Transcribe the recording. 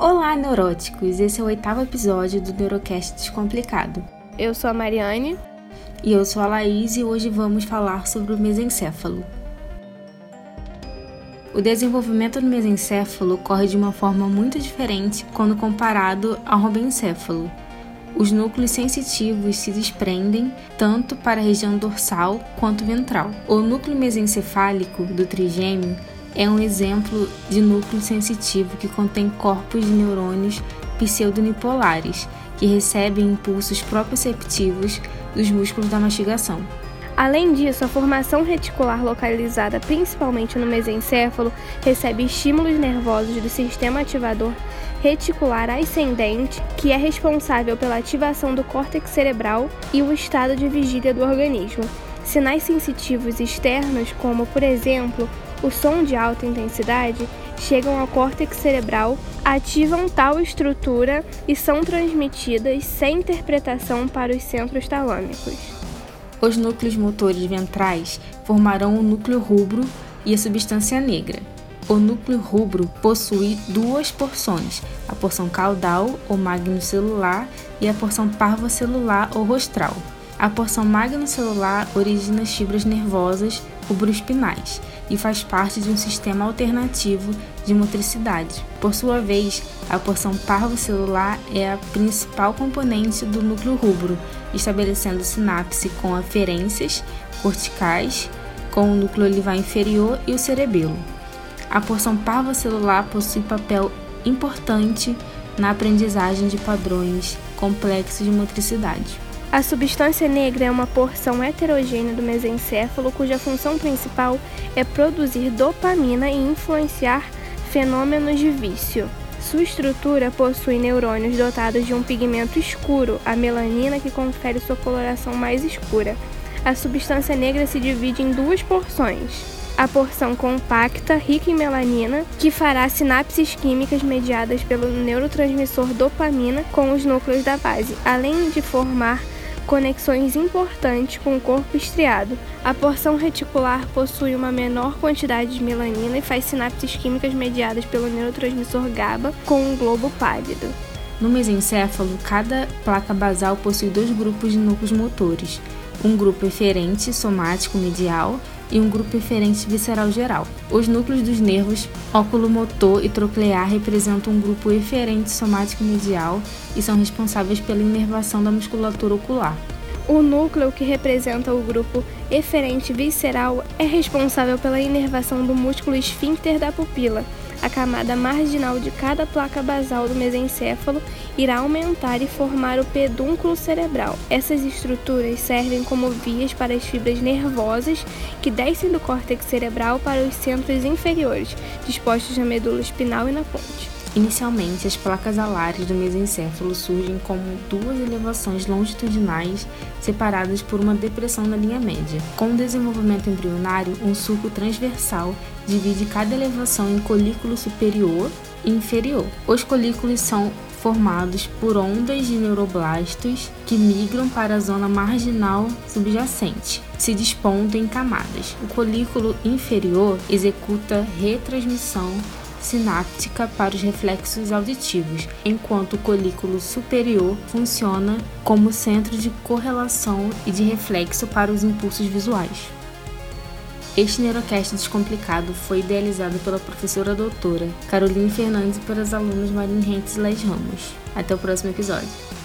Olá, neuróticos! Esse é o oitavo episódio do Neurocast Descomplicado. Eu sou a Mariane. E eu sou a Laís e hoje vamos falar sobre o mesencéfalo. O desenvolvimento do mesencéfalo ocorre de uma forma muito diferente quando comparado ao robencéfalo. Os núcleos sensitivos se desprendem tanto para a região dorsal quanto ventral. O núcleo mesencefálico do trigêmeo é um exemplo de núcleo sensitivo que contém corpos de neurônios pseudonipolares, que recebem impulsos proprioceptivos dos músculos da mastigação. Além disso, a formação reticular localizada principalmente no mesencéfalo recebe estímulos nervosos do sistema ativador reticular ascendente, que é responsável pela ativação do córtex cerebral e o estado de vigília do organismo. Sinais sensitivos externos, como por exemplo o som de alta intensidade, chegam ao córtex cerebral, ativam tal estrutura e são transmitidas sem interpretação para os centros talâmicos. Os núcleos motores ventrais formarão o núcleo rubro e a substância negra. O núcleo rubro possui duas porções, a porção caudal ou magnocelular e a porção parvocelular ou rostral. A porção magnocelular origina as fibras nervosas rubroespinais e faz parte de um sistema alternativo de motricidade. Por sua vez, a porção parvocelular é a principal componente do núcleo rubro, estabelecendo sinapse com aferências corticais, com o núcleo olivar inferior e o cerebelo. A porção parvocelular possui papel importante na aprendizagem de padrões complexos de motricidade. A substância negra é uma porção heterogênea do mesencéfalo cuja função principal é produzir dopamina e influenciar fenômenos de vício. Sua estrutura possui neurônios dotados de um pigmento escuro, a melanina, que confere sua coloração mais escura. A substância negra se divide em duas porções a porção compacta, rica em melanina, que fará sinapses químicas mediadas pelo neurotransmissor dopamina com os núcleos da base, além de formar conexões importantes com o corpo estriado. A porção reticular possui uma menor quantidade de melanina e faz sinapses químicas mediadas pelo neurotransmissor GABA com um globo pálido. No mesencéfalo, cada placa basal possui dois grupos de núcleos motores, um grupo eferente somático medial e um grupo eferente visceral geral. Os núcleos dos nervos oculomotor e troclear representam um grupo eferente somático medial e são responsáveis pela inervação da musculatura ocular. O núcleo que representa o grupo eferente visceral é responsável pela inervação do músculo esfíncter da pupila. A camada marginal de cada placa basal do mesencéfalo irá aumentar e formar o pedúnculo cerebral. Essas estruturas servem como vias para as fibras nervosas que descem do córtex cerebral para os centros inferiores, dispostos na medula espinal e na ponte. Inicialmente, as placas alares do mesencéfalo surgem como duas elevações longitudinais separadas por uma depressão na linha média. Com o desenvolvimento embrionário, um sulco transversal divide cada elevação em colículo superior e inferior. Os colículos são formados por ondas de neuroblastos que migram para a zona marginal subjacente, se dispondo em camadas. O colículo inferior executa retransmissão sináptica para os reflexos auditivos, enquanto o colículo superior funciona como centro de correlação e de reflexo para os impulsos visuais. Este Neurocast Descomplicado foi idealizado pela professora doutora Caroline Fernandes e pelas alunas Marinha Rentes Les Ramos. Até o próximo episódio.